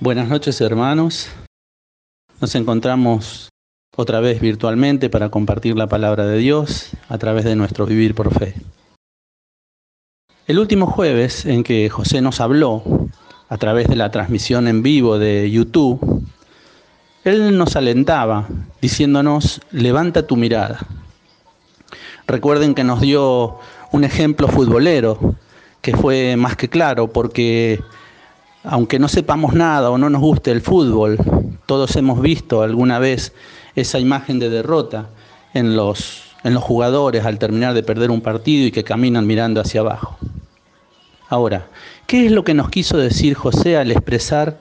Buenas noches hermanos. Nos encontramos otra vez virtualmente para compartir la palabra de Dios a través de nuestro vivir por fe. El último jueves en que José nos habló a través de la transmisión en vivo de YouTube, él nos alentaba diciéndonos, levanta tu mirada. Recuerden que nos dio un ejemplo futbolero que fue más que claro porque aunque no sepamos nada o no nos guste el fútbol, todos hemos visto alguna vez esa imagen de derrota en los, en los jugadores al terminar de perder un partido y que caminan mirando hacia abajo. Ahora, ¿qué es lo que nos quiso decir José al expresar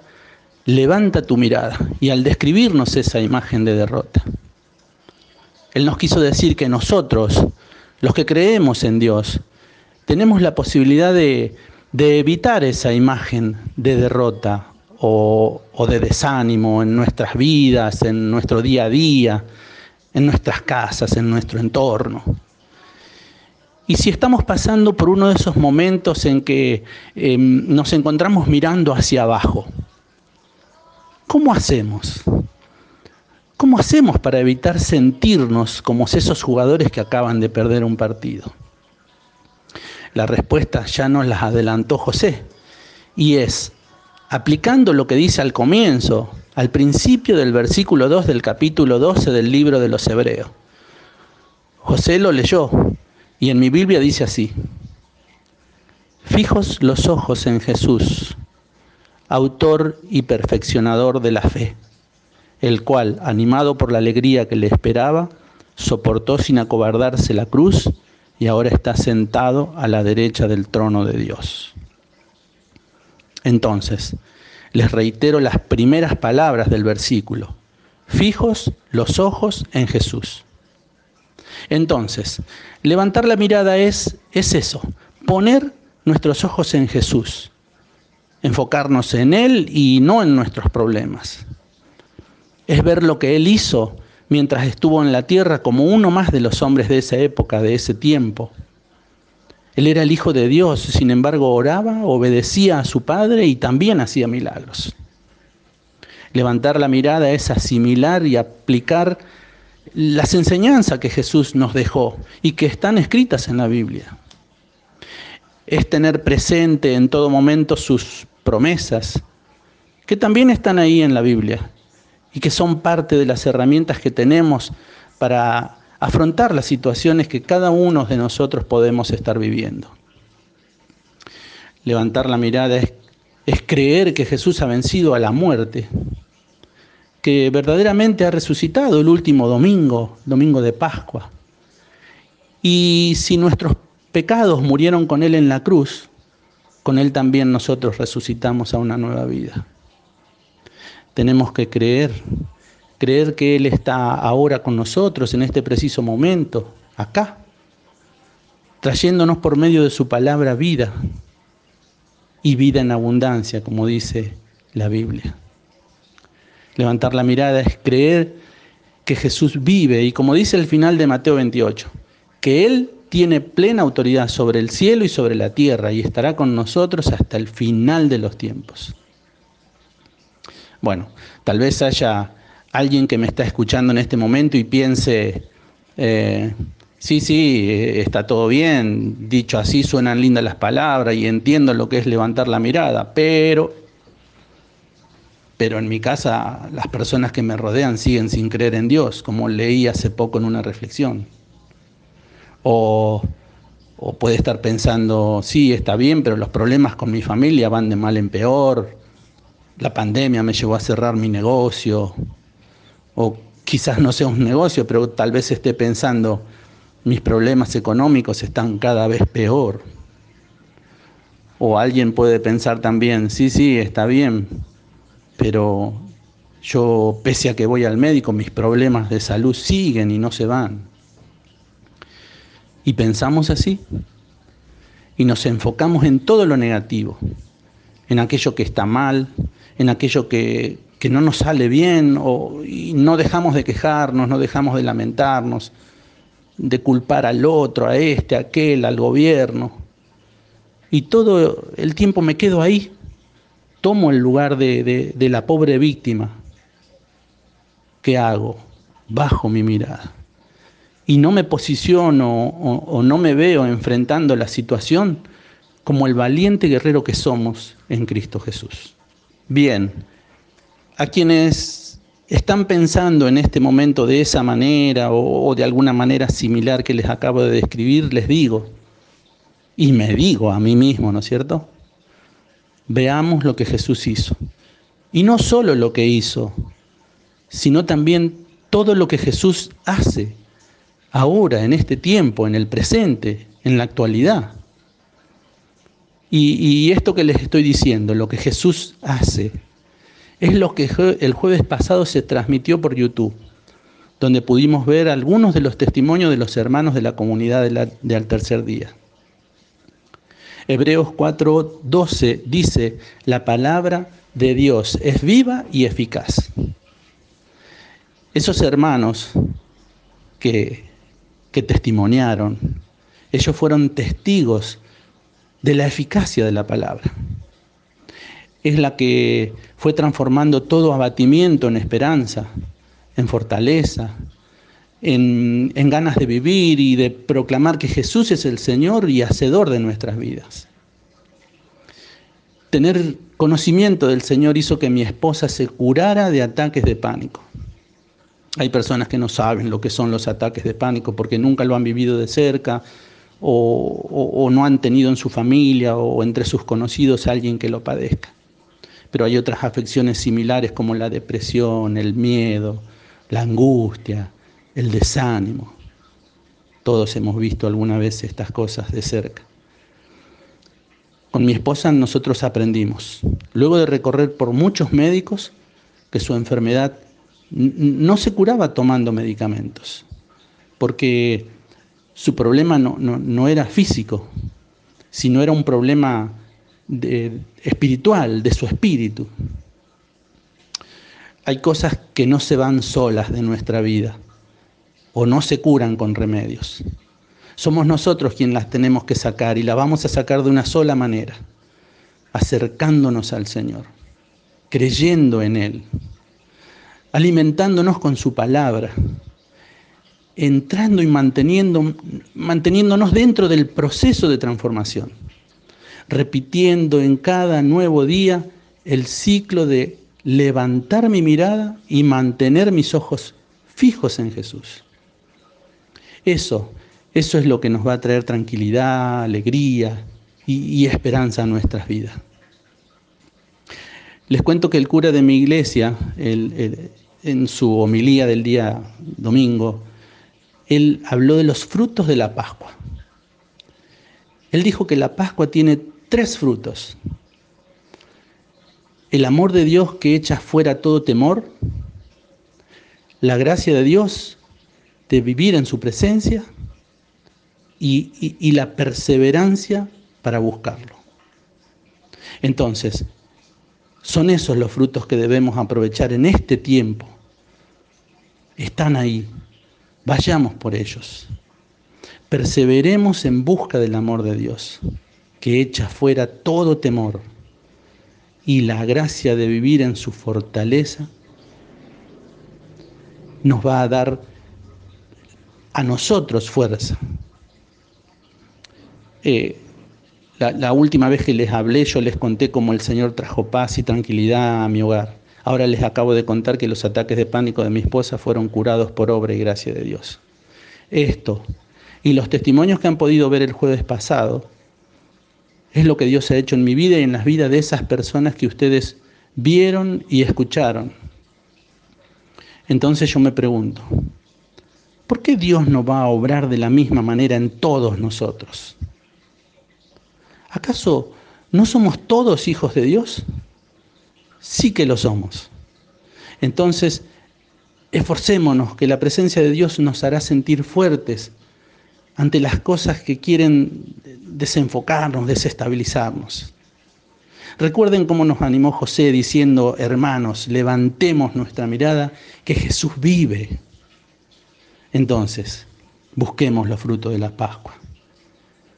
levanta tu mirada y al describirnos esa imagen de derrota? Él nos quiso decir que nosotros, los que creemos en Dios, tenemos la posibilidad de de evitar esa imagen de derrota o, de desánimo en nuestras vidas, en nuestro día a día, en nuestras casas, en nuestro entorno. Y si estamos pasando por uno de esos momentos en que em, nos encontramos mirando hacia abajo, ¿cómo hacemos? ¿Cómo hacemos para evitar sentirnos como esos jugadores que acaban de perder un partido? La respuesta ya nos las adelantó José y es, aplicando lo que dice al comienzo, al principio del versículo 2 del capítulo 12 del libro de los Hebreos. José lo leyó y en mi Biblia dice así, fijos los ojos en Jesús, autor y perfeccionador de la fe, el cual, animado por la alegría que le esperaba, soportó sin acobardarse la cruz y ahora está sentado a la derecha del trono de Dios. Entonces, les reitero las primeras palabras del versículo. Fijos los ojos en Jesús. Entonces, levantar la mirada es, es eso, poner nuestros ojos en Jesús, enfocarnos en Él y no en nuestros problemas. Es ver lo que Él hizo mientras estuvo en la tierra como uno más de los hombres de esa época, de ese tiempo. Él era el Hijo de Dios, sin embargo oraba, obedecía a su Padre y también hacía milagros. Levantar la mirada es asimilar y aplicar las enseñanzas que Jesús nos dejó y que están escritas en la Biblia. Es tener presente en todo momento sus promesas, que también están ahí en la Biblia y que son parte de las herramientas que tenemos para afrontar las situaciones que cada uno de nosotros podemos estar viviendo. Levantar la mirada es, es creer que Jesús ha vencido a la muerte, que verdaderamente ha resucitado el último domingo, domingo de Pascua. Y si nuestros pecados murieron con Él en la cruz, con Él también nosotros resucitamos a una nueva vida tenemos que creer, creer que Él está ahora con nosotros en este preciso momento, acá, trayéndonos por medio de su palabra vida y vida en abundancia, como dice la Biblia. Levantar la mirada es creer que Jesús vive y como dice el final de Mateo 28, que Él tiene plena autoridad sobre el cielo y sobre la tierra y estará con nosotros hasta el final de los tiempos. Bueno, tal vez haya alguien que me está escuchando en este momento y piense, eh, sí, sí, está todo bien, dicho así suenan lindas las palabras y entiendo lo que es levantar la mirada, pero, pero en mi casa las personas que me rodean siguen sin creer en Dios, como leí hace poco en una reflexión. O, o puede estar pensando, sí, está bien, pero los problemas con mi familia van de mal en peor, la pandemia me llevó a cerrar mi negocio, o quizás no sea un negocio, pero tal vez esté pensando, mis problemas económicos están cada vez peor. O alguien puede pensar también, sí, sí, está bien, pero yo, pese a que voy al médico, mis problemas de salud siguen y no se van. Y pensamos así. Y nos enfocamos en todo lo negativo, en aquello que está mal, en aquello que, no nos sale bien o, y no dejamos de quejarnos, no dejamos de lamentarnos, de culpar al otro, a este, a aquel, al gobierno. Y todo el tiempo me quedo ahí, tomo el lugar de, la pobre víctima, ¿qué hago? Bajo mi mirada. Y no me posiciono o no me veo enfrentando la situación como el valiente guerrero que somos en Cristo Jesús. Bien, a quienes están pensando en este momento de esa manera o, de alguna manera similar que les acabo de describir, les digo, y me digo a mí mismo, ¿no es cierto? Veamos lo que Jesús hizo. Y no solo lo que hizo, sino también todo lo que Jesús hace ahora, en este tiempo, en el presente, en la actualidad. Y, esto que les estoy diciendo, lo que Jesús hace, es lo que el jueves pasado se transmitió por YouTube, donde pudimos ver algunos de los testimonios de los hermanos de la comunidad de al tercer día. Hebreos 4:12 dice, la palabra de Dios es viva y eficaz. Esos hermanos que, que testimoniaron, ellos fueron testigos de la eficacia de la palabra. Es la que fue transformando todo abatimiento en esperanza, en fortaleza, en, ganas de vivir y de proclamar que Jesús es el Señor y hacedor de nuestras vidas. Tener conocimiento del Señor hizo que mi esposa se curara de ataques de pánico. Hay personas que no saben lo que son los ataques de pánico porque nunca lo han vivido de cerca o, no han tenido en su familia o entre sus conocidos a alguien que lo padezca. Pero hay otras afecciones similares como la depresión, el miedo, la angustia, el desánimo. Todos hemos visto alguna vez estas cosas de cerca. Con mi esposa nosotros aprendimos, luego de recorrer por muchos médicos, que su enfermedad no se curaba tomando medicamentos, porque su problema no, no era físico, sino era un problema espiritual, de su espíritu. Hay cosas que no se van solas de nuestra vida o no se curan con remedios. Somos nosotros quienes las tenemos que sacar y la vamos a sacar de una sola manera, acercándonos al Señor, creyendo en Él, alimentándonos con su palabra, entrando y manteniendo, manteniéndonos dentro del proceso de transformación, repitiendo en cada nuevo día el ciclo de levantar mi mirada y mantener mis ojos fijos en Jesús. Eso, eso es lo que nos va a traer tranquilidad, alegría y, esperanza a nuestras vidas. Les cuento que el cura de mi iglesia, en su homilía del día domingo, él habló de los frutos de la Pascua. Él dijo que la Pascua tiene tres frutos. El amor de Dios que echa fuera todo temor, la gracia de Dios de vivir en su presencia y, la perseverancia para buscarlo. Entonces, son esos los frutos que debemos aprovechar en este tiempo. Están ahí. Vayamos por ellos. Perseveremos en busca del amor de Dios, que echa fuera todo temor y la gracia de vivir en su fortaleza nos va a dar a nosotros fuerza. Eh, la, última vez que les hablé yo les conté cómo el Señor trajo paz y tranquilidad a mi hogar. Ahora les acabo de contar que los ataques de pánico de mi esposa fueron curados por obra y gracia de Dios. Esto y los testimonios que han podido ver el jueves pasado es lo que Dios ha hecho en mi vida y en las vidas de esas personas que ustedes vieron y escucharon. Entonces yo me pregunto, ¿por qué Dios no va a obrar de la misma manera en todos nosotros? ¿Acaso no somos todos hijos de Dios? Sí que lo somos. Entonces, esforcémonos, que la presencia de Dios nos hará sentir fuertes ante las cosas que quieren desenfocarnos, desestabilizarnos. Recuerden cómo nos animó José diciendo, hermanos, levantemos nuestra mirada, que Jesús vive. Entonces, busquemos los frutos de la Pascua.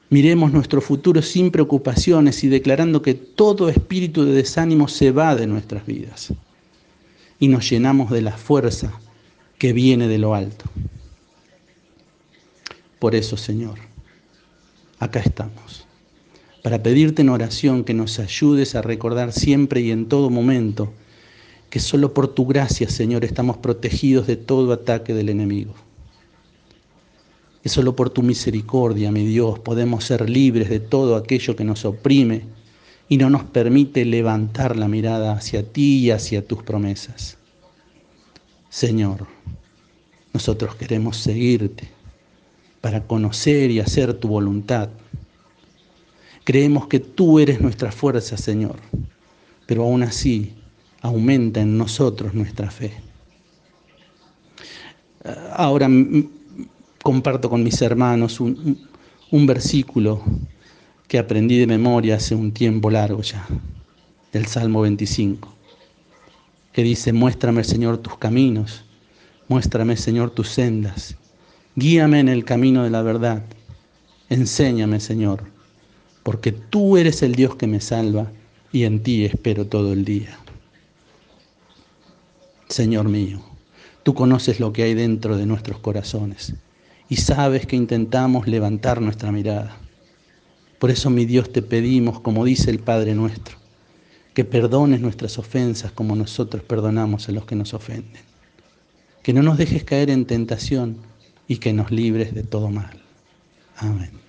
Miremos nuestro futuro sin preocupaciones y declarando que todo espíritu de desánimo se va de nuestras vidas y nos llenamos de la fuerza que viene de lo alto. Por eso, Señor, acá estamos, para pedirte en oración que nos ayudes a recordar siempre y en todo momento que solo por tu gracia, Señor, estamos protegidos de todo ataque del enemigo. Que solo por tu misericordia, mi Dios, podemos ser libres de todo aquello que nos oprime y no nos permite levantar la mirada hacia ti y hacia tus promesas. Señor, nosotros queremos seguirte para conocer y hacer tu voluntad. Creemos que tú eres nuestra fuerza, Señor, pero aún así aumenta en nosotros nuestra fe. Ahora comparto con mis hermanos un, versículo que aprendí de memoria hace un tiempo largo ya, del Salmo 25, que dice, muéstrame Señor tus caminos, muéstrame Señor tus sendas, guíame en el camino de la verdad, enséñame Señor, porque tú eres el Dios que me salva y en ti espero todo el día. Señor mío, tú conoces lo que hay dentro de nuestros corazones y sabes que intentamos levantar nuestra mirada. Por eso, mi Dios, te pedimos, como dice el Padre nuestro, que perdones nuestras ofensas como nosotros perdonamos a los que nos ofenden. Que no nos dejes caer en tentación y que nos libres de todo mal. Amén.